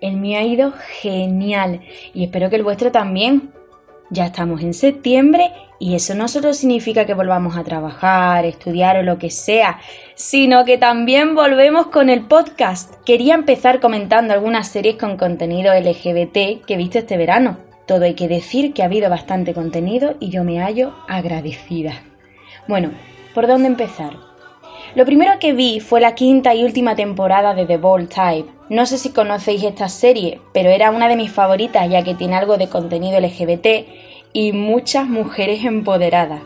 El mío ha ido genial y espero que el vuestro también. Ya estamos en septiembre y eso no solo significa que volvamos a trabajar, estudiar o lo que sea, sino que también volvemos con el podcast. Quería empezar comentando algunas series con contenido LGBT que he visto este verano. Todo hay que decir que ha habido bastante contenido y yo me hallo agradecida. Bueno, ¿por dónde empezar? Lo primero que vi fue la quinta y última temporada de The Bold Type. No sé si conocéis esta serie, pero era una de mis favoritas ya que tiene algo de contenido LGBT y muchas mujeres empoderadas.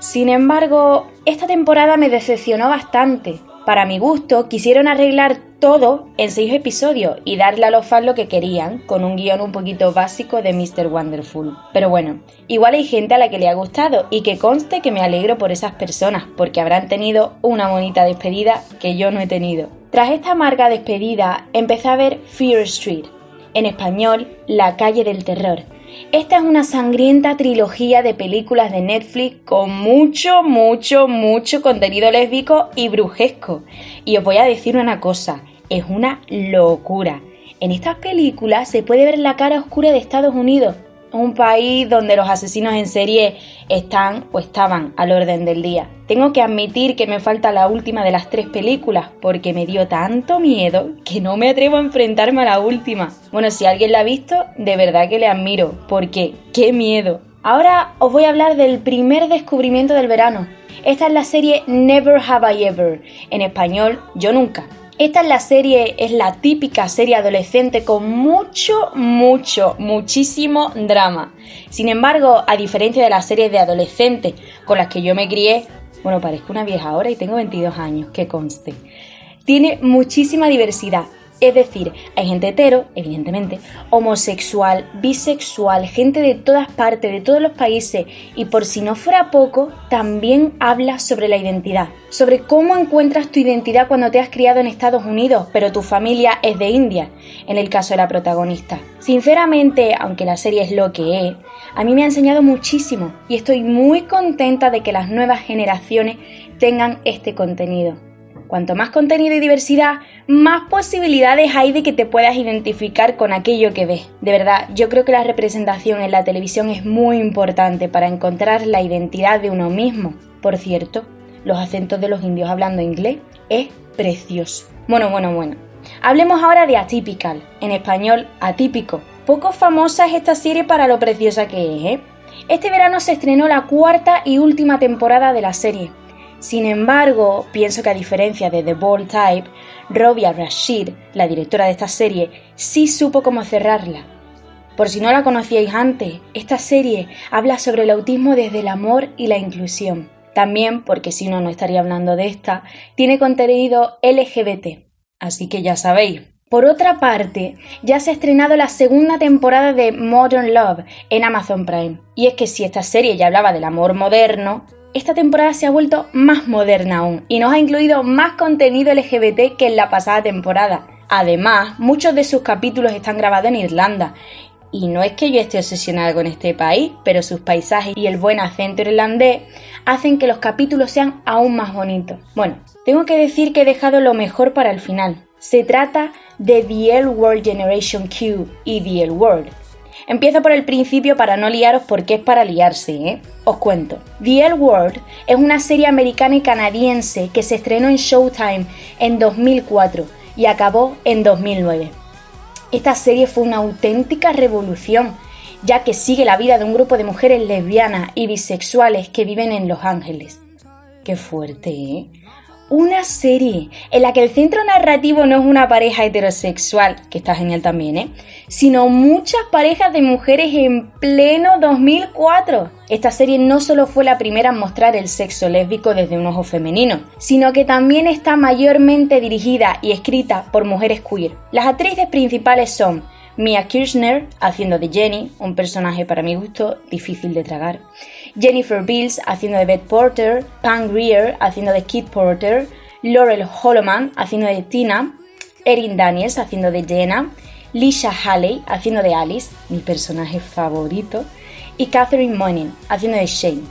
Sin embargo, esta temporada me decepcionó bastante. Para mi gusto, quisieron arreglar todo en seis episodios y darle a los fans lo que querían, con un guion un poquito básico de Mr. Wonderful. Pero bueno, igual hay gente a la que le ha gustado y que conste que me alegro por esas personas, porque habrán tenido una bonita despedida que yo no he tenido. Tras esta amarga despedida, empecé a ver Fear Street, en español, La calle del terror esta es una sangrienta trilogía de películas de Netflix con mucho, mucho, mucho contenido lésbico y brujesco. Y os voy a decir una cosa, es una locura. En estas películas se puede ver la cara oscura de Estados Unidos, un país donde los asesinos en serie están o estaban al orden del día. Tengo que admitir que me falta la última de las tres películas porque me dio tanto miedo que no me atrevo a enfrentarme a la última. Bueno, si alguien la ha visto, de verdad que le admiro, porque qué miedo. Ahora os voy a hablar del primer descubrimiento del verano. Esta es la serie Never Have I Ever, en español Yo Nunca. Esta es la serie, es la típica serie adolescente con mucho, mucho, muchísimo drama. Sin embargo, a diferencia de las series de adolescentes con las que yo me crié, bueno, parezco una vieja ahora y tengo 22 años, que conste. Tiene muchísima diversidad, es decir, hay gente hetero, evidentemente, homosexual, bisexual, gente de todas partes, de todos los países, y por si no fuera poco, también habla sobre la identidad, sobre cómo encuentras tu identidad cuando te has criado en Estados Unidos, pero tu familia es de India, en el caso de la protagonista. Sinceramente, aunque la serie es lo que es, a mí me ha enseñado muchísimo y estoy muy contenta de que las nuevas generaciones tengan este contenido. Cuanto más contenido y diversidad, más posibilidades hay de que te puedas identificar con aquello que ves. De verdad, yo creo que la representación en la televisión es muy importante para encontrar la identidad de uno mismo. Por cierto, los acentos de los indios hablando inglés es precioso. Bueno, bueno, bueno. Hablemos ahora de Atypical, en español atípico. Poco famosa es esta serie para lo preciosa que es, ¿eh? Este verano se estrenó la cuarta y última temporada de la serie. Sin embargo, pienso que a diferencia de The Bold Type, Robia Rashid, la directora de esta serie, sí supo cómo cerrarla. Por si no la conocíais antes, esta serie habla sobre el autismo desde el amor y la inclusión. También, porque si no, no estaría hablando de esta, tiene contenido LGBT. Así que ya sabéis. Por otra parte, ya se ha estrenado la segunda temporada de Modern Love en Amazon Prime. Y es que si esta serie ya hablaba del amor moderno, esta temporada se ha vuelto más moderna aún y nos ha incluido más contenido LGBT que en la pasada temporada. Además, muchos de sus capítulos están grabados en Irlanda. Y no es que yo esté obsesionada con este país, pero sus paisajes y el buen acento irlandés hacen que los capítulos sean aún más bonitos. Bueno, tengo que decir que he dejado lo mejor para el final. Se trata de The L World Generation Q y The L World, Empiezo por el principio para no liaros porque es para liarse, ¿eh? Os cuento. The L World es una serie americana y canadiense que se estrenó en Showtime en 2004 y acabó en 2009. Esta serie fue una auténtica revolución, ya que sigue la vida de un grupo de mujeres lesbianas y bisexuales que viven en Los Ángeles. Qué fuerte, ¿eh? Una serie en la que el centro narrativo no es una pareja heterosexual, que está genial también, ¿eh? sino muchas parejas de mujeres en pleno 2004. Esta serie no solo fue la primera en mostrar el sexo lésbico desde un ojo femenino, sino que también está mayormente dirigida y escrita por mujeres queer. Las actrices principales son Mia Kirchner haciendo de Jenny, un personaje para mi gusto difícil de tragar, Jennifer Bills haciendo de Beth Porter, Pam Greer haciendo de Kid Porter, Laurel Holloman haciendo de Tina, Erin Daniels haciendo de Jenna, Lisha Haley haciendo de Alice, mi personaje favorito, y Catherine Monin haciendo de Shane.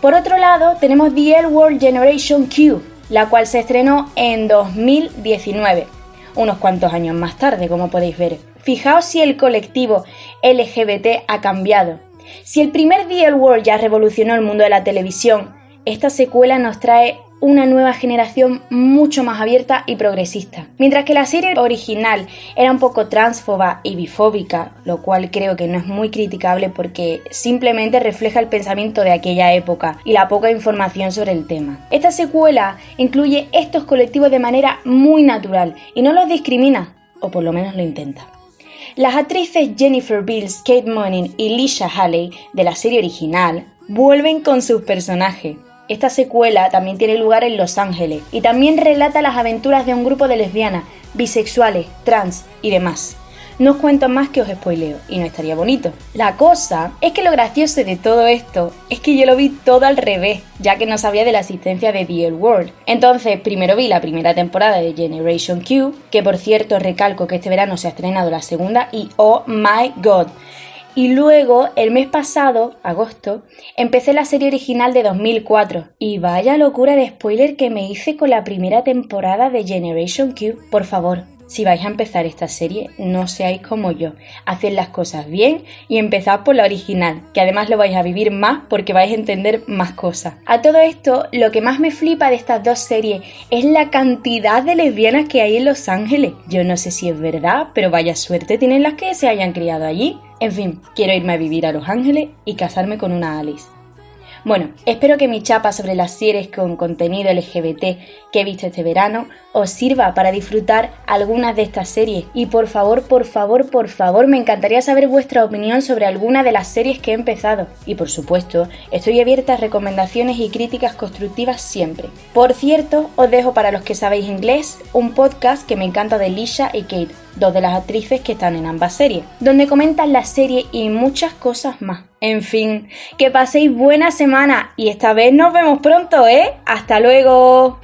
Por otro lado, tenemos The L World Generation Q, la cual se estrenó en 2019, unos cuantos años más tarde, como podéis ver. Fijaos si el colectivo LGBT ha cambiado. Si el primer L World ya revolucionó el mundo de la televisión, esta secuela nos trae una nueva generación mucho más abierta y progresista. Mientras que la serie original era un poco transfoba y bifóbica, lo cual creo que no es muy criticable porque simplemente refleja el pensamiento de aquella época y la poca información sobre el tema. Esta secuela incluye estos colectivos de manera muy natural y no los discrimina, o por lo menos lo intenta. Las actrices Jennifer Bills, Kate Monin y Lisha Haley de la serie original vuelven con sus personajes, esta secuela también tiene lugar en Los Ángeles y también relata las aventuras de un grupo de lesbianas, bisexuales, trans y demás. No os cuento más que os spoileo y no estaría bonito. La cosa es que lo gracioso de todo esto es que yo lo vi todo al revés, ya que no sabía de la existencia de The World. Entonces, primero vi la primera temporada de Generation Q, que por cierto recalco que este verano se ha estrenado la segunda y oh my god, y luego, el mes pasado, agosto, empecé la serie original de 2004. Y vaya locura de spoiler que me hice con la primera temporada de Generation Q. Por favor, si vais a empezar esta serie, no seáis como yo. Haced las cosas bien y empezad por la original, que además lo vais a vivir más porque vais a entender más cosas. A todo esto, lo que más me flipa de estas dos series es la cantidad de lesbianas que hay en Los Ángeles. Yo no sé si es verdad, pero vaya suerte tienen las que se hayan criado allí. En fin, quiero irme a vivir a Los Ángeles y casarme con una Alice. Bueno, espero que mi chapa sobre las series con contenido LGBT que he visto este verano os sirva para disfrutar algunas de estas series. Y por favor, por favor, por favor, me encantaría saber vuestra opinión sobre alguna de las series que he empezado. Y por supuesto, estoy abierta a recomendaciones y críticas constructivas siempre. Por cierto, os dejo para los que sabéis inglés un podcast que me encanta de Lisha y Kate dos de las actrices que están en ambas series, donde comentan la serie y muchas cosas más. En fin, que paséis buena semana y esta vez nos vemos pronto, ¿eh? Hasta luego.